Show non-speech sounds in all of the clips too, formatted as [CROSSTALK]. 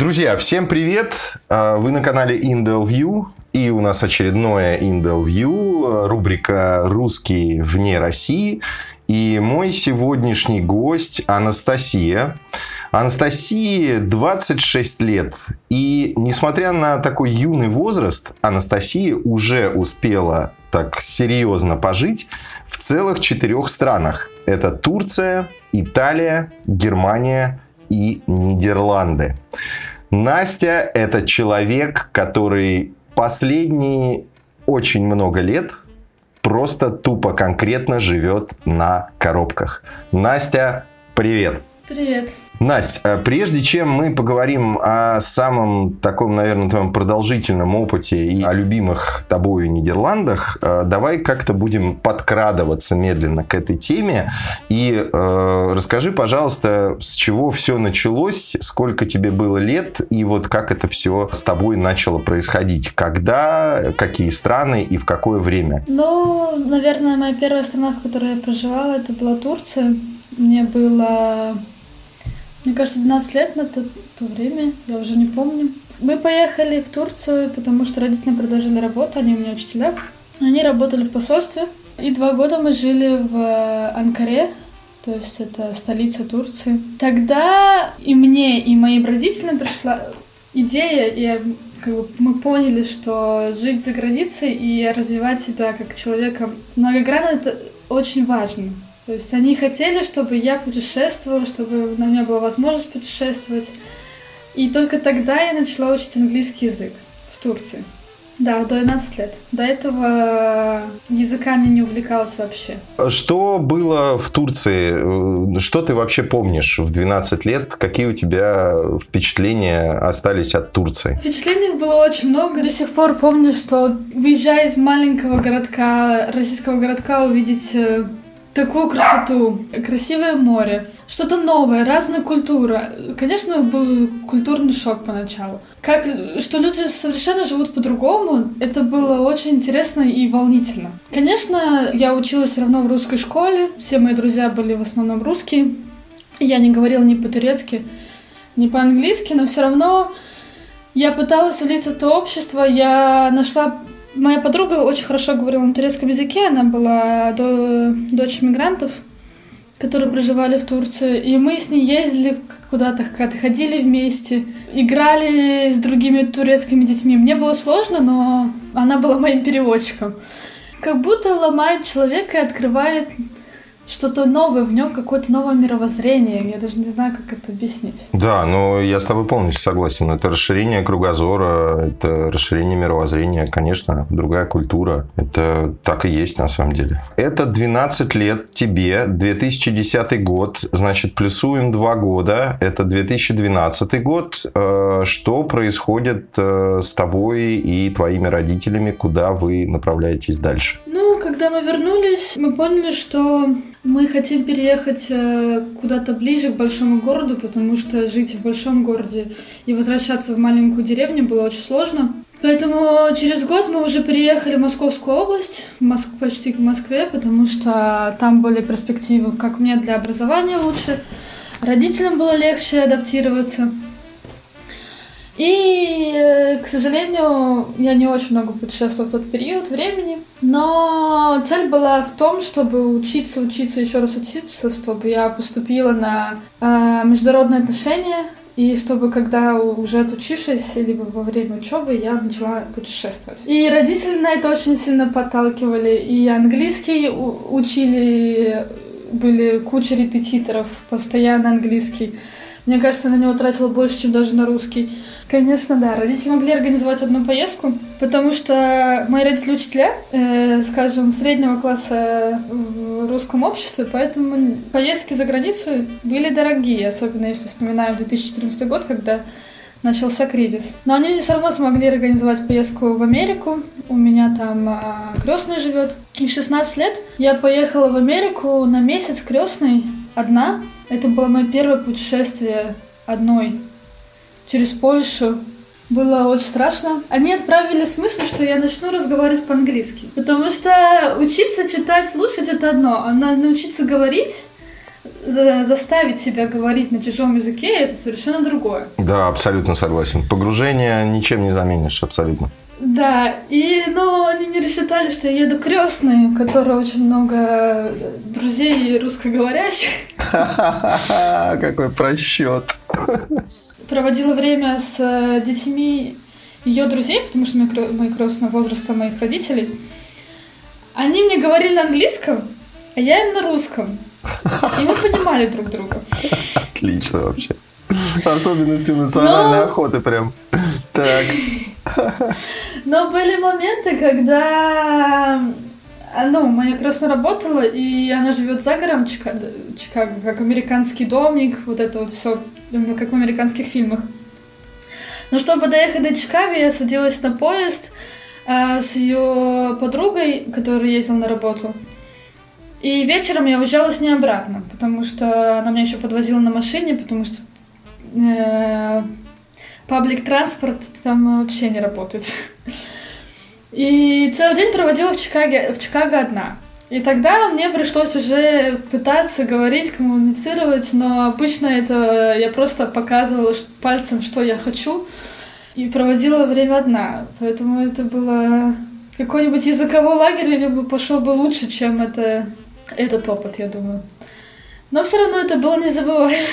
Друзья, всем привет! А, вы на канале Indel View. И у нас очередное Indel View, рубрика «Русские вне России». И мой сегодняшний гость Анастасия. Анастасии 26 лет. И несмотря на такой юный возраст, Анастасия уже успела так серьезно пожить в целых четырех странах. Это Турция, Италия, Германия и Нидерланды. Настя – это человек, который последние очень много лет просто тупо конкретно живет на коробках. Настя, привет! Привет! Настя, прежде чем мы поговорим о самом таком, наверное, твоем продолжительном опыте и о любимых тобою Нидерландах, э, давай как-то будем подкрадываться медленно к этой теме. И э, расскажи, пожалуйста, с чего все началось, сколько тебе было лет, и вот как это все с тобой начало происходить, когда, какие страны и в какое время? Ну, наверное, моя первая страна, в которой я проживала, это была Турция. Мне было мне кажется, 12 лет на то, то время, я уже не помню. Мы поехали в Турцию, потому что родители предложили работу, они у меня учителя. Они работали в посольстве. И два года мы жили в Анкаре, то есть это столица Турции. Тогда и мне, и моим родителям пришла идея, и как бы мы поняли, что жить за границей и развивать себя как человека многогранно это очень важно. То есть они хотели, чтобы я путешествовала, чтобы у меня была возможность путешествовать. И только тогда я начала учить английский язык в Турции. Да, до 12 лет. До этого языками не увлекалась вообще. Что было в Турции? Что ты вообще помнишь в 12 лет? Какие у тебя впечатления остались от Турции? Впечатлений было очень много. До сих пор помню, что выезжая из маленького городка, российского городка, увидеть э, такую красоту, красивое море, что-то новое, разная культура. Конечно, был культурный шок поначалу. Как, что люди совершенно живут по-другому, это было очень интересно и волнительно. Конечно, я училась все равно в русской школе, все мои друзья были в основном русские. Я не говорила ни по-турецки, ни по-английски, но все равно я пыталась влиться в то общество, я нашла Моя подруга очень хорошо говорила на турецком языке, она была до, дочь мигрантов, которые проживали в Турции. И мы с ней ездили куда-то, ходили вместе, играли с другими турецкими детьми. Мне было сложно, но она была моим переводчиком. Как будто ломает человека и открывает что-то новое в нем, какое-то новое мировоззрение. Я даже не знаю, как это объяснить. Да, но я с тобой полностью согласен. Это расширение кругозора, это расширение мировоззрения, конечно, другая культура. Это так и есть на самом деле. Это 12 лет тебе, 2010 год, значит, плюсуем 2 года, это 2012 год. Э, что происходит э, с тобой и твоими родителями, куда вы направляетесь дальше? Ну, когда мы вернулись, мы поняли, что мы хотим переехать э, куда-то ближе к большому городу, потому что жить в большом городе и возвращаться в маленькую деревню было очень сложно. Поэтому через год мы уже переехали в Московскую область, Моск... почти к Москве, потому что там были перспективы, как мне, для образования лучше. Родителям было легче адаптироваться. И, э, к сожалению, я не очень много путешествовала в тот период времени. Но цель была в том, чтобы учиться, учиться, еще раз учиться, чтобы я поступила на э, международные отношения, и чтобы когда уже отучившись, либо во время учебы, я начала путешествовать. И родители на это очень сильно подталкивали. И английский учили, были куча репетиторов, постоянно английский. Мне кажется, на него тратила больше, чем даже на русский. Конечно, да. Родители могли организовать одну поездку, потому что мои родители учителя, э, скажем, среднего класса в русском обществе, поэтому поездки за границу были дорогие, особенно если вспоминаем 2014 год, когда начался кризис. Но они все равно смогли организовать поездку в Америку. У меня там а, крестный живет. И в 16 лет я поехала в Америку на месяц крестной одна. Это было мое первое путешествие одной через Польшу. Было очень страшно. Они отправили с мыслью, что я начну разговаривать по-английски. Потому что учиться читать, слушать это одно, а научиться говорить за- заставить себя говорить на чужом языке это совершенно другое. Да, абсолютно согласен. Погружение ничем не заменишь, абсолютно. Да, и, но они не рассчитали, что я еду крестной, у которой очень много друзей русскоговорящих. Какой просчет. Проводила время с э, детьми ее друзей, потому что мои, крестного возраста моих родителей. Они мне говорили на английском, а я им на русском. И мы понимали друг друга. Отлично вообще. Особенности национальной Но- охоты прям. Так. Но были моменты, когда а, ну, моя крестная работала, и она живет за гором Чика- Чикаго, как американский домик, вот это вот все, как в американских фильмах. Но чтобы доехать до Чикаго, я садилась на поезд а, с ее подругой, которая ездила на работу. И вечером я уезжала с ней обратно, потому что она меня еще подвозила на машине, потому что э, паблик транспорт там вообще не работает. И целый день проводила в Чикаго, в Чикаго одна. И тогда мне пришлось уже пытаться говорить, коммуницировать, но обычно это я просто показывала пальцем, что я хочу, и проводила время одна. Поэтому это было... Какой-нибудь языковой лагерь мне бы пошел бы лучше, чем это, этот опыт, я думаю. Но все равно это было незабываемо.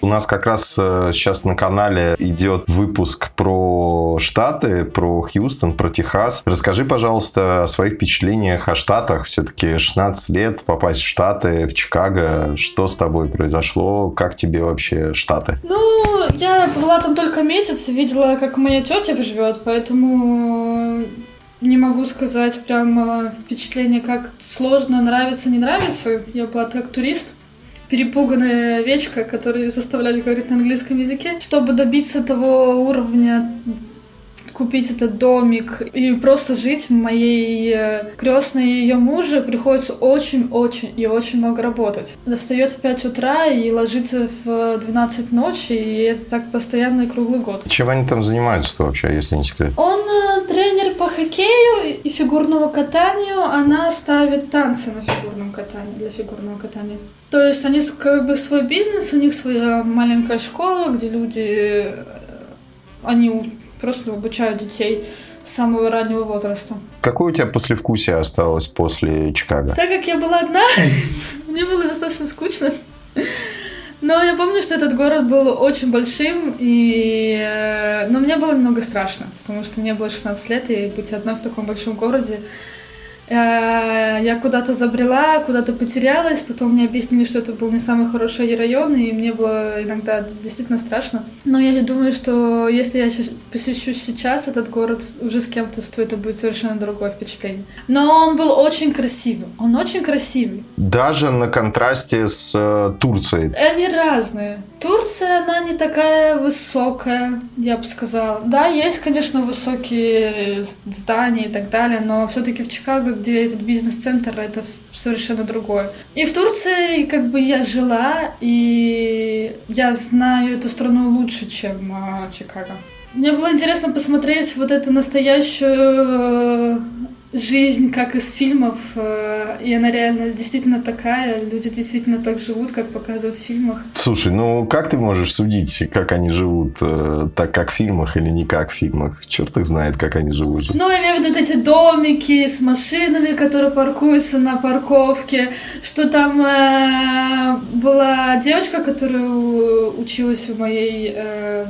У нас как раз э, сейчас на канале идет выпуск про Штаты, про Хьюстон, про Техас. Расскажи, пожалуйста, о своих впечатлениях о Штатах. Все-таки 16 лет попасть в Штаты, в Чикаго. Что с тобой произошло? Как тебе вообще Штаты? Ну, я была там только месяц, видела, как моя тетя живет, поэтому не могу сказать прям э, впечатление, как сложно, нравится, не нравится. Я была как турист, перепуганная овечка, которую заставляли говорить на английском языке. Чтобы добиться того уровня купить этот домик и просто жить моей крестной и ее мужу приходится очень-очень и очень много работать. Достает в 5 утра и ложится в 12 ночи, и это так постоянно и круглый год. Чем они там занимаются вообще, если не секрет? Он э, тренер по хоккею и фигурному катанию, она ставит танцы на фигурном катании, для фигурного катания. То есть они как бы свой бизнес, у них своя маленькая школа, где люди, э, они просто обучают детей с самого раннего возраста. Какое у тебя послевкусие осталось после Чикаго? Так как я была одна, [LAUGHS] мне было достаточно скучно. Но я помню, что этот город был очень большим, и... э, но мне было немного страшно, потому что мне было 16 лет, и быть одной в таком большом городе... э, Я куда-то забрела, куда-то потерялась, потом мне объяснили, что это был не самый хороший район, и мне было иногда действительно страшно. Но я думаю, что если я посещу сейчас этот город уже с кем-то, то это будет совершенно другое впечатление. Но он был очень красивый, он очень красивый. Даже на контрасте с э, Турцией. Они разные. Турция, она не такая высокая, я бы сказала. Да, есть, конечно, высокие здания и так далее, но все-таки в Чикаго, где этот бизнес-центр, это совершенно другое. И в Турции, как бы, я жила, и я знаю эту страну лучше, чем а, Чикаго. Мне было интересно посмотреть вот эту настоящую э, жизнь, как из фильмов, э, и она реально действительно такая, люди действительно так живут, как показывают в фильмах. Слушай, ну как ты можешь судить, как они живут, э, так как в фильмах или не как в фильмах? Черт их знает, как они живут. Ну, я имею в виду вот эти домики с машинами, которые паркуются на парковке, что там э, была девочка, которая училась в моей, э,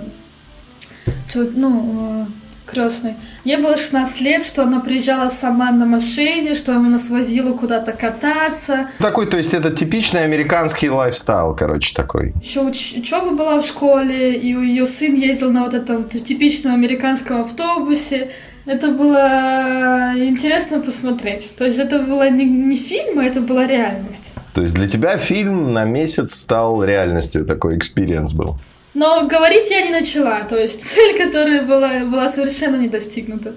ну, крестной. Ей было 16 лет, что она приезжала сама на машине, что она нас возила куда-то кататься. Такой, то есть это типичный американский lifestyle, короче, такой. Еще уч- учеба была в школе, и ее сын ездил на вот этом типичном американском автобусе. Это было интересно посмотреть. То есть это было не, не фильм, а это была реальность. То есть для тебя фильм на месяц стал реальностью, такой experience был. Но говорить я не начала, то есть [LAUGHS] цель, которая была, была совершенно не достигнута.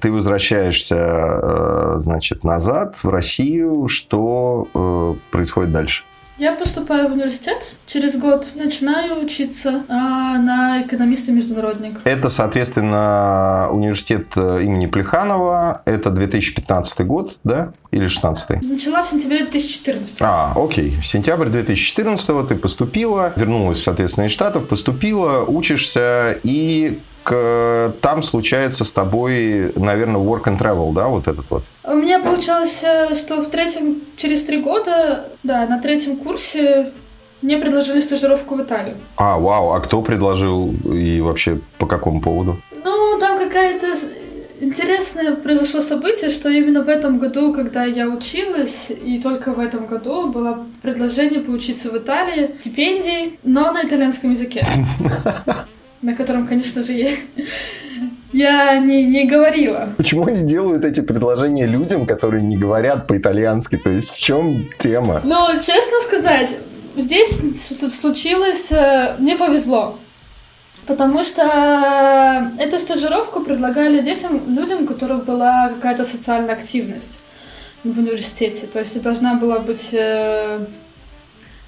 Ты возвращаешься, э, значит, назад в Россию. Что э, происходит дальше? Я поступаю в университет. Через год начинаю учиться а, на экономиста-международник. Это, соответственно, университет э, имени Плеханова. Это 2015 год, да? Или 16 Начала в сентябре 2014. А, окей. Сентябрь 2014 ты поступила, вернулась, соответственно, из Штатов, поступила, учишься, и к... там случается с тобой, наверное, work and travel, да, вот этот вот? У меня получалось, э, что в третьем, через три года, да, на третьем курсе мне предложили стажировку в Италию. А, вау, а кто предложил и вообще по какому поводу? Ну, там какая-то интересное произошло событие, что именно в этом году, когда я училась, и только в этом году было предложение поучиться в Италии, стипендии, но на итальянском языке. [LAUGHS] На котором, конечно же, я, [LAUGHS] я не, не говорила. Почему они делают эти предложения людям, которые не говорят по-итальянски? То есть в чем тема? Ну, честно сказать, здесь случилось... Э, мне повезло. Потому что эту стажировку предлагали детям, людям, у которых была какая-то социальная активность в университете. То есть должна была быть...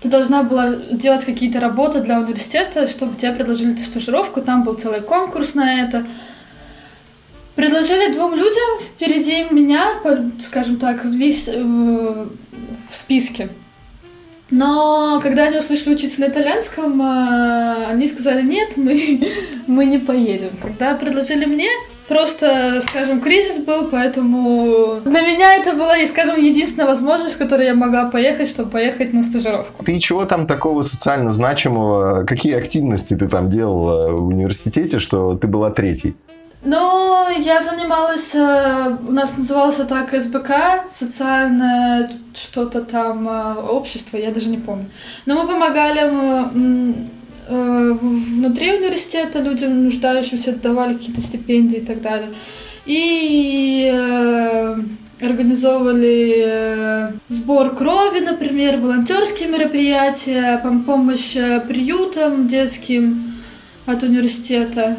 Э, ты должна была делать какие-то работы для университета, чтобы тебе предложили эту стажировку. Там был целый конкурс на это. Предложили двум людям, впереди меня, скажем так, в, лист, в списке. Но когда они услышали учиться на итальянском, а, они сказали, нет, мы, [LAUGHS] мы не поедем. Когда предложили мне, просто, скажем, кризис был, поэтому для меня это была, скажем, единственная возможность, которой я могла поехать, чтобы поехать на стажировку. Ты чего там такого социально значимого? Какие активности ты там делала в университете, что ты была третьей? Ну, я занималась, э, у нас называлось так СБК, социальное что-то там э, общество, я даже не помню. Но мы помогали внутри университета людям, нуждающимся, давали какие-то стипендии и так далее. И организовывали сбор крови, например, волонтерские мероприятия, помощь приютам детским от университета.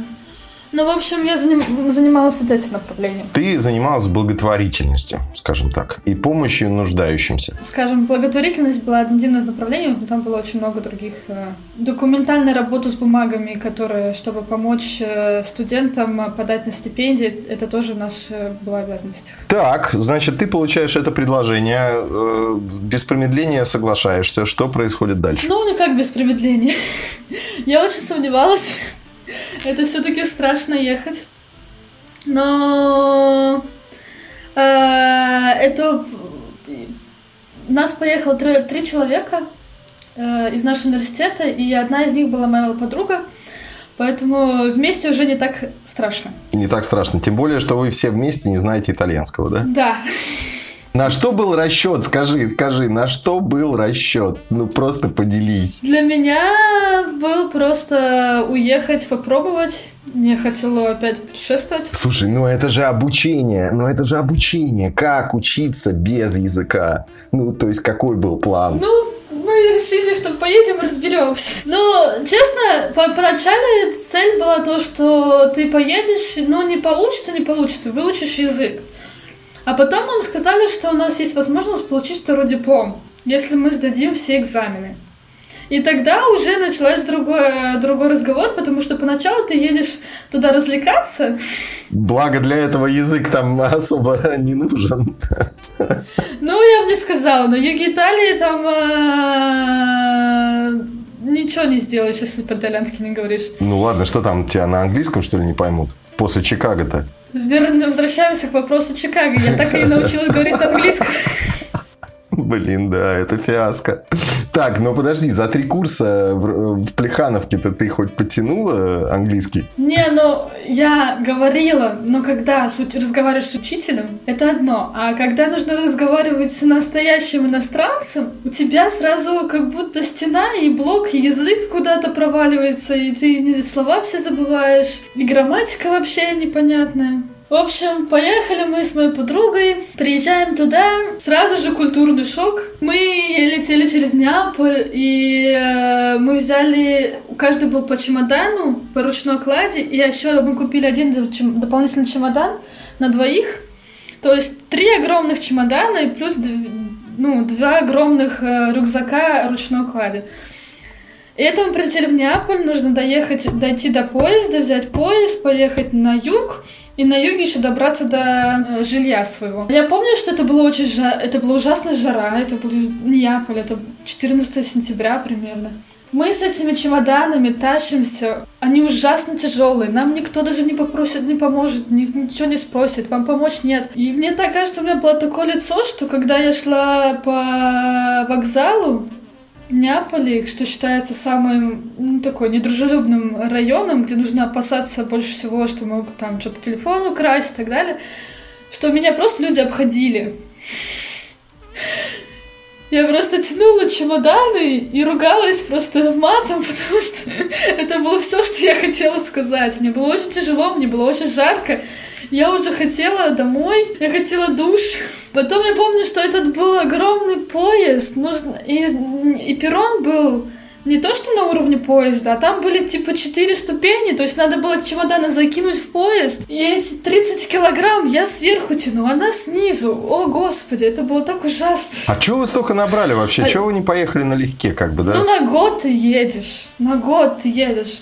Ну, в общем, я заним... занималась вот этим направлением. Ты занималась благотворительностью, скажем так, и помощью нуждающимся. Скажем, благотворительность была одним из направлений, но там было очень много других. Э, документальная работа с бумагами, которые, чтобы помочь э, студентам подать на стипендии, это тоже наша была обязанность. Так, значит, ты получаешь это предложение, э, без промедления соглашаешься. Что происходит дальше? Ну, не как без промедления. [LAUGHS] Я очень сомневалась. Это все-таки страшно ехать. Но э, это нас поехало три, три человека э, из нашего университета, и одна из них была моя подруга. Поэтому вместе уже не так страшно. Не так страшно. Тем более, что вы все вместе не знаете итальянского, да? Да. На что был расчет? Скажи, скажи, на что был расчет? Ну просто поделись. Для меня был просто уехать, попробовать. Не хотела опять путешествовать. Слушай, ну это же обучение, ну это же обучение. Как учиться без языка? Ну, то есть какой был план? Ну, мы решили, что поедем и разберемся. Но, честно, по поначалу цель была то, что ты поедешь, ну, не получится, не получится, выучишь язык. А потом нам сказали, что у нас есть возможность получить второй диплом, если мы сдадим все экзамены. И тогда уже началась другой, другой разговор, потому что поначалу ты едешь туда развлекаться. Благо для этого язык там особо [LAUGHS] не нужен. Ну, я бы не сказала, но юге Италии там э, ничего не сделаешь, если по-итальянски не говоришь. Ну ладно, что там, тебя на английском что ли не поймут? После Чикаго-то? Верно, возвращаемся к вопросу Чикаго. Я так и не научилась говорить английском. Блин, да, это фиаско. Так, ну подожди, за три курса в, в Плехановке-то ты хоть потянула английский? Не, ну я говорила, но когда разговариваешь с учителем, это одно. А когда нужно разговаривать с настоящим иностранцем, у тебя сразу как будто стена и блок, и язык куда-то проваливается, и ты слова все забываешь, и грамматика вообще непонятная. В общем, поехали мы с моей подругой, приезжаем туда, сразу же культурный шок. Мы летели через Неаполь, и э, мы взяли, у каждого был по чемодану, по ручной клади, и еще мы купили один дополнительный чемодан на двоих. То есть три огромных чемодана и плюс ну, два огромных э, рюкзака ручной клади. Это мы прилетели в Неаполь, нужно доехать, дойти до поезда, взять поезд, поехать на юг, и на юге еще добраться до э, жилья своего. Я помню, что это было очень жа... это была ужасная жара, это был Неаполь, это 14 сентября примерно. Мы с этими чемоданами тащимся, они ужасно тяжелые, нам никто даже не попросит, не поможет, ни, ничего не спросит, вам помочь нет. И мне так кажется, у меня было такое лицо, что когда я шла по вокзалу, Неаполе, что считается самым ну, такой недружелюбным районом, где нужно опасаться больше всего, что могут там что-то телефон украсть и так далее, что меня просто люди обходили. Я просто тянула чемоданы и ругалась просто матом, [LAUGHS] потому что это было все, что я хотела сказать. Мне было очень тяжело, мне было очень жарко. Я уже хотела домой, я хотела душ. Потом я помню, что этот был огромный поезд, нужно... и, и перрон был не то, что на уровне поезда, а там были типа 4 ступени, то есть надо было чемоданы закинуть в поезд. И эти 30 килограмм я сверху тяну, она снизу. О, господи, это было так ужасно. А чего вы столько набрали вообще? А... Чего вы не поехали налегке, как бы, да? Ну, на год ты едешь. На год ты едешь.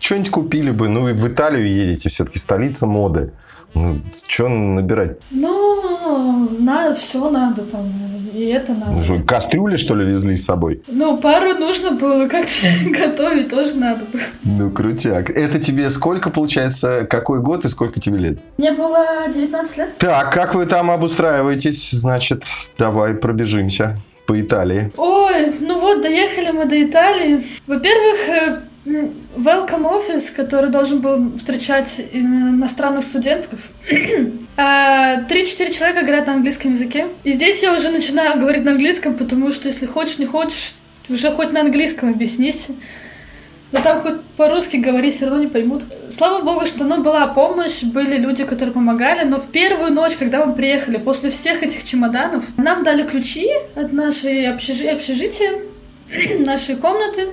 Что-нибудь купили бы. Ну, и в Италию едете, все-таки столица моды. Ну, что набирать? Ну, надо, все надо там. И это надо. Ну, кастрюли, что ли, везли с собой? Ну, пару нужно было как-то [LAUGHS] готовить, тоже надо было. Ну, крутяк. Это тебе сколько, получается, какой год и сколько тебе лет? Мне было 19 лет. Так, как вы там обустраиваетесь? Значит, давай пробежимся по Италии. Ой, ну вот, доехали мы до Италии. Во-первых, э, Welcome Office, который должен был встречать иностранных студентов. [CLEARS THROAT] А, три-четыре человека говорят на английском языке. И здесь я уже начинаю говорить на английском, потому что если хочешь, не хочешь, уже хоть на английском объяснись. Но там хоть по-русски говори, все равно не поймут. Слава богу, что ну, была помощь, были люди, которые помогали, но в первую ночь, когда мы приехали, после всех этих чемоданов, нам дали ключи от нашей общежи- общежития, [CLEARS THROAT] нашей комнаты,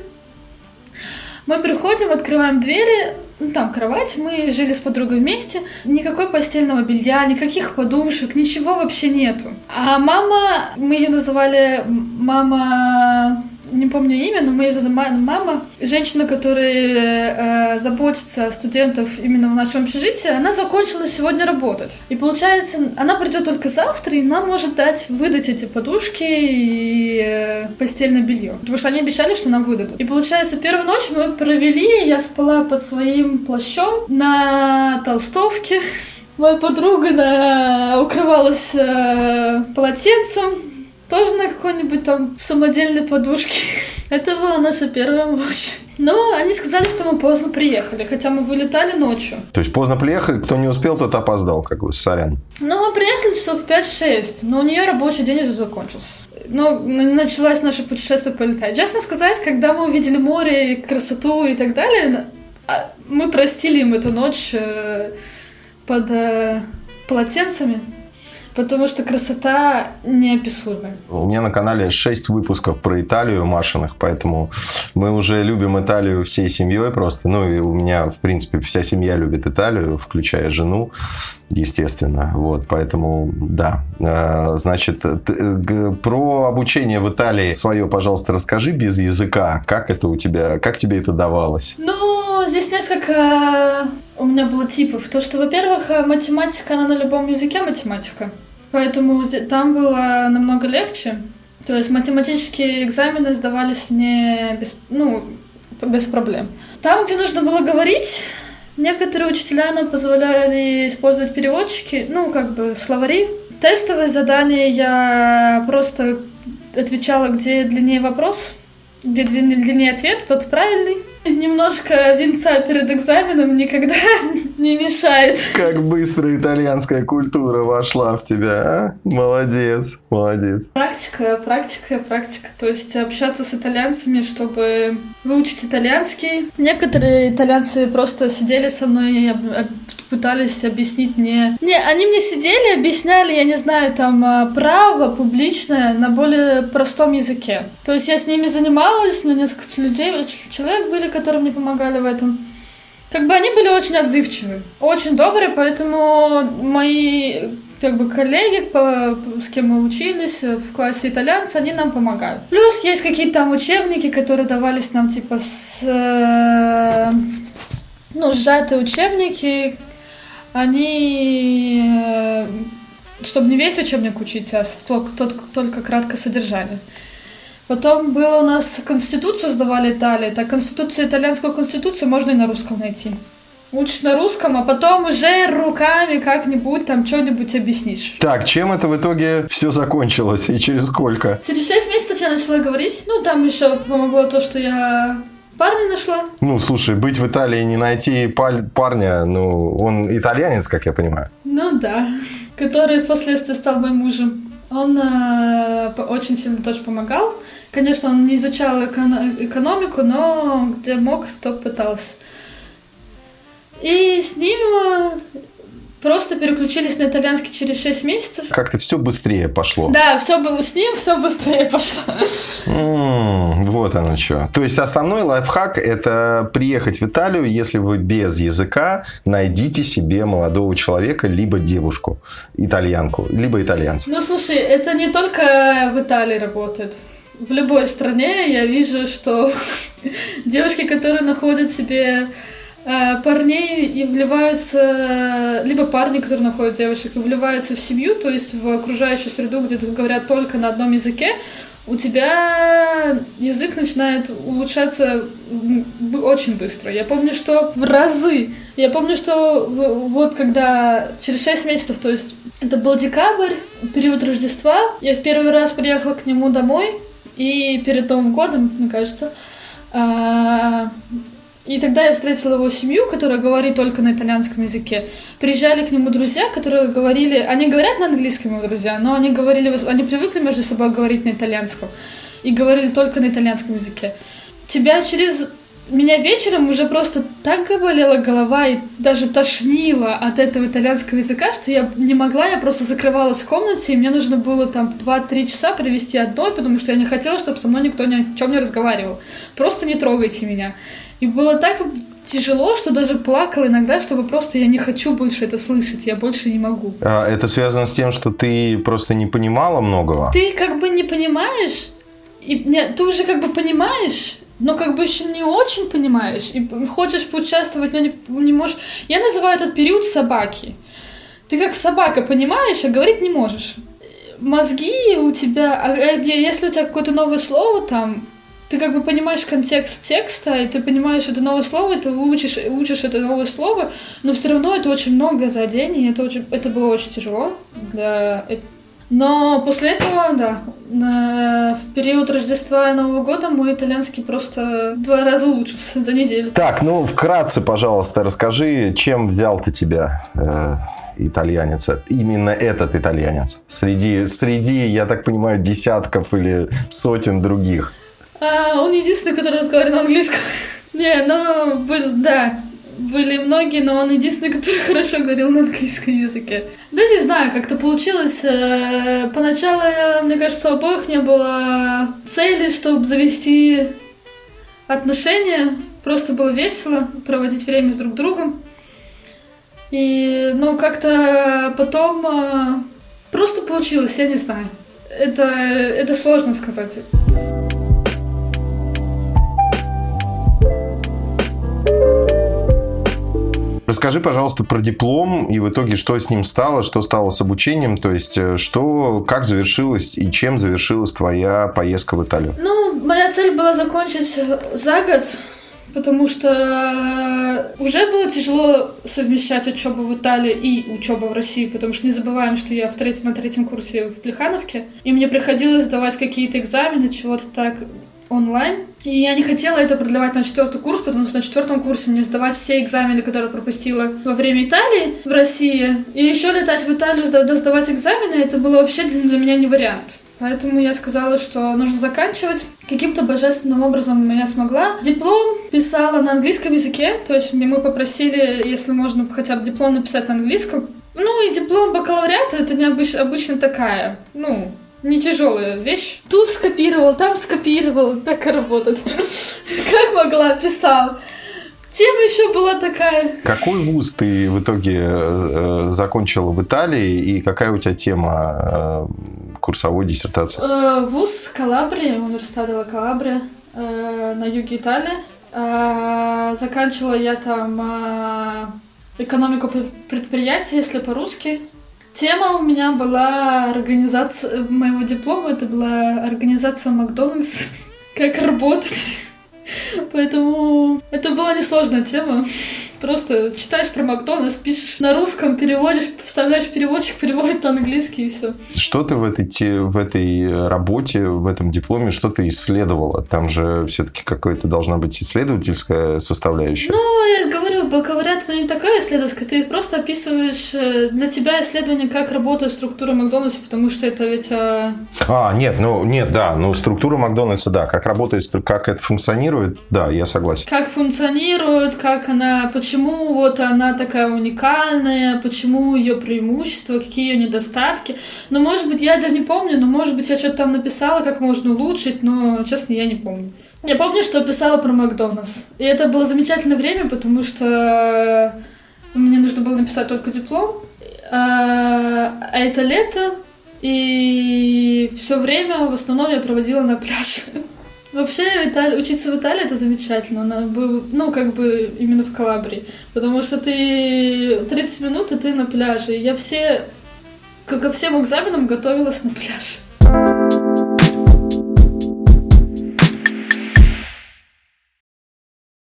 мы приходим, открываем двери, ну, там кровать, мы жили с подругой вместе, никакой постельного белья, никаких подушек, ничего вообще нету. А мама, мы ее называли мама не помню имя, но мы ее зовем мама, женщина, которая э, заботится о студентов именно в нашем общежитии, она закончила сегодня работать. И получается, она придет только завтра, и нам может дать, выдать эти подушки и э, постельное белье. Потому что они обещали, что нам выдадут. И получается, первую ночь мы провели, я спала под своим плащом на толстовке. [LAUGHS] Моя подруга на... укрывалась э, полотенцем, тоже на какой-нибудь там самодельной подушке. [LAUGHS] Это была наша первая ночь. Но они сказали, что мы поздно приехали, хотя мы вылетали ночью. То есть поздно приехали, кто не успел, тот опоздал, как бы, сорян. Ну, мы приехали часов 5-6, но у нее рабочий день уже закончился. Ну, началось наше путешествие полетать. Честно сказать, когда мы увидели море, красоту и так далее, а, мы простили им эту ночь э, под э, полотенцами. Потому что красота неописуемая. У меня на канале 6 выпусков про Италию Машиных, поэтому мы уже любим Италию всей семьей просто. Ну и у меня, в принципе, вся семья любит Италию, включая жену, естественно. Вот, поэтому, да. Э, значит, про обучение в Италии свое, пожалуйста, расскажи без языка. Как это у тебя, как тебе это давалось? Ну, здесь несколько у меня было типов. То, что, во-первых, математика, она на любом языке математика. Поэтому там было намного легче. То есть математические экзамены сдавались мне без, ну, без проблем. Там, где нужно было говорить, некоторые учителя нам позволяли использовать переводчики, ну, как бы словари. Тестовые задания я просто отвечала, где длиннее вопрос, где длиннее ответ, тот правильный. Немножко венца перед экзаменом никогда [LAUGHS] не мешает. Как быстро итальянская культура вошла в тебя, а? Молодец, молодец. Практика, практика, практика. То есть общаться с итальянцами, чтобы выучить итальянский. Некоторые итальянцы просто сидели со мной и пытались объяснить мне... Не, они мне сидели, объясняли, я не знаю, там, а, право публичное на более простом языке. То есть я с ними занималась, но несколько людей, человек были, которые мне помогали в этом. Как бы они были очень отзывчивы, очень добрые, поэтому мои как бы коллеги, по, с кем мы учились в классе итальянцы, они нам помогают. Плюс есть какие-то там учебники, которые давались нам типа с... Э, ну, сжатые учебники, они... Э, чтобы не весь учебник учить, а только, только краткое содержание. Потом было у нас конституцию сдавали Италии. Так, конституцию, итальянскую конституцию можно и на русском найти. Учишь на русском, а потом уже руками как-нибудь там что-нибудь объяснишь. Так, чем это в итоге все закончилось и через сколько? Через 6 месяцев я начала говорить. Ну, там еще помогло то, что я парня нашла. Ну, слушай, быть в Италии не найти парня, ну, он итальянец, как я понимаю. Ну да, который впоследствии стал моим мужем. Он э, очень сильно тоже помогал. Конечно, он не изучал эко- экономику, но где мог, то пытался. И с ним э, просто переключились на итальянский через 6 месяцев. Как-то все быстрее пошло. Да, все бы с ним все быстрее пошло. Mm, вот оно что. То есть основной лайфхак это приехать в Италию, если вы без языка, найдите себе молодого человека, либо девушку, итальянку, либо итальянца. Ну слушай, это не только в Италии работает. В любой стране я вижу, что [LAUGHS] девушки, которые находят себе Э, парней и вливаются, либо парни, которые находят девушек, и вливаются в семью, то есть в окружающую среду, где говорят только на одном языке, у тебя язык начинает улучшаться очень быстро. Я помню, что в разы. Я помню, что вот когда через 6 месяцев, то есть это был декабрь, период Рождества, я в первый раз приехала к нему домой, и перед Новым годом, мне кажется, а, и тогда я встретила его семью, которая говорит только на итальянском языке. Приезжали к нему друзья, которые говорили... Они говорят на английском, его друзья, но они говорили... Они привыкли между собой говорить на итальянском. И говорили только на итальянском языке. Тебя через... Меня вечером уже просто так болела голова и даже тошнило от этого итальянского языка, что я не могла, я просто закрывалась в комнате, и мне нужно было там 2-3 часа провести одной, потому что я не хотела, чтобы со мной никто ни о чем не разговаривал. Просто не трогайте меня. И было так тяжело, что даже плакала иногда, чтобы просто я не хочу больше это слышать, я больше не могу. А это связано с тем, что ты просто не понимала многого? Ты как бы не понимаешь, и не, ты уже как бы понимаешь, но как бы еще не очень понимаешь, и хочешь поучаствовать, но не, не можешь. Я называю этот период собаки. Ты как собака понимаешь, а говорить не можешь. Мозги у тебя, а, э, если у тебя какое-то новое слово там, ты как бы понимаешь контекст текста, и ты понимаешь это новое слово, и ты учишь, учишь это новое слово, но все равно это очень много за день, и это, очень, это было очень тяжело для... Но после этого, да, на, в период Рождества и Нового года мой итальянский просто два раза улучшился за неделю. Так, ну вкратце, пожалуйста, расскажи, чем взял ты тебя э, итальянец, именно этот итальянец, среди, среди, я так понимаю, десятков или сотен других. А, он единственный, который разговаривает на английском. [LAUGHS] Не, ну, был, да, были многие, но он единственный, который [LAUGHS] хорошо говорил на английском языке. Да не знаю, как-то получилось. Э, поначалу, мне кажется, у обоих не было цели, чтобы завести отношения. Просто было весело проводить время с друг другом. И, ну, как-то потом э, просто получилось, я не знаю. Это, это сложно сказать. Расскажи, пожалуйста, про диплом и в итоге, что с ним стало, что стало с обучением, то есть, э, что, как завершилась и чем завершилась твоя поездка в Италию? Ну, моя цель была закончить за год, потому что уже было тяжело совмещать учебу в Италии и учебу в России, потому что не забываем, что я в третьем, на третьем курсе в Плехановке, и мне приходилось сдавать какие-то экзамены, чего-то так онлайн. И я не хотела это продлевать на четвертый курс, потому что на четвертом курсе мне сдавать все экзамены, которые пропустила во время Италии в России. И еще летать в Италию, сдавать экзамены, это было вообще для меня не вариант. Поэтому я сказала, что нужно заканчивать. Каким-то божественным образом я смогла. Диплом писала на английском языке, то есть мы попросили, если можно хотя бы диплом написать на английском. Ну и диплом бакалавриата это не обыч, обычно такая, ну, не тяжелая вещь. Тут скопировал, там скопировал, так и работает. [LAUGHS] Как могла, писал. Тема еще была такая. Какой вуз ты в итоге э, закончила в Италии и какая у тебя тема э, курсовой диссертации? Э, вуз Калабрии, университет Ла Калабрия э, на юге Италии. Э, заканчивала я там э, экономику предприятия, если по-русски. Тема у меня была организация моего диплома, это была организация Макдональдс, [LAUGHS] как работать. [LAUGHS] Поэтому это была несложная тема. Просто читаешь про Макдональдс, пишешь на русском, переводишь, вставляешь переводчик, [LAUGHS] переводит на английский и все. Что ты в этой, в этой работе, в этом дипломе, что ты исследовала? Там же все-таки какая-то должна быть исследовательская составляющая. Ну, я бакалавриат это не такая исследовательская, ты просто описываешь э, для тебя исследование, как работает структура Макдональдса, потому что это ведь... А, а нет, ну, нет, да, ну, структура Макдональдса, да, как работает, как это функционирует, да, я согласен. Как функционирует, как она, почему вот она такая уникальная, почему ее преимущества, какие ее недостатки. Ну, может быть, я даже не помню, но, может быть, я что-то там написала, как можно улучшить, но, честно, я не помню. Я помню, что писала про Макдональдс. И это было замечательное время, потому что мне нужно было написать только диплом. А, а это лето, и все время в основном я проводила на пляже. [LAUGHS] Вообще, в Италии, учиться в Италии это замечательно, ну, как бы именно в Калабрии, потому что ты 30 минут, и ты на пляже. Я все, как ко всем экзаменам готовилась на пляже.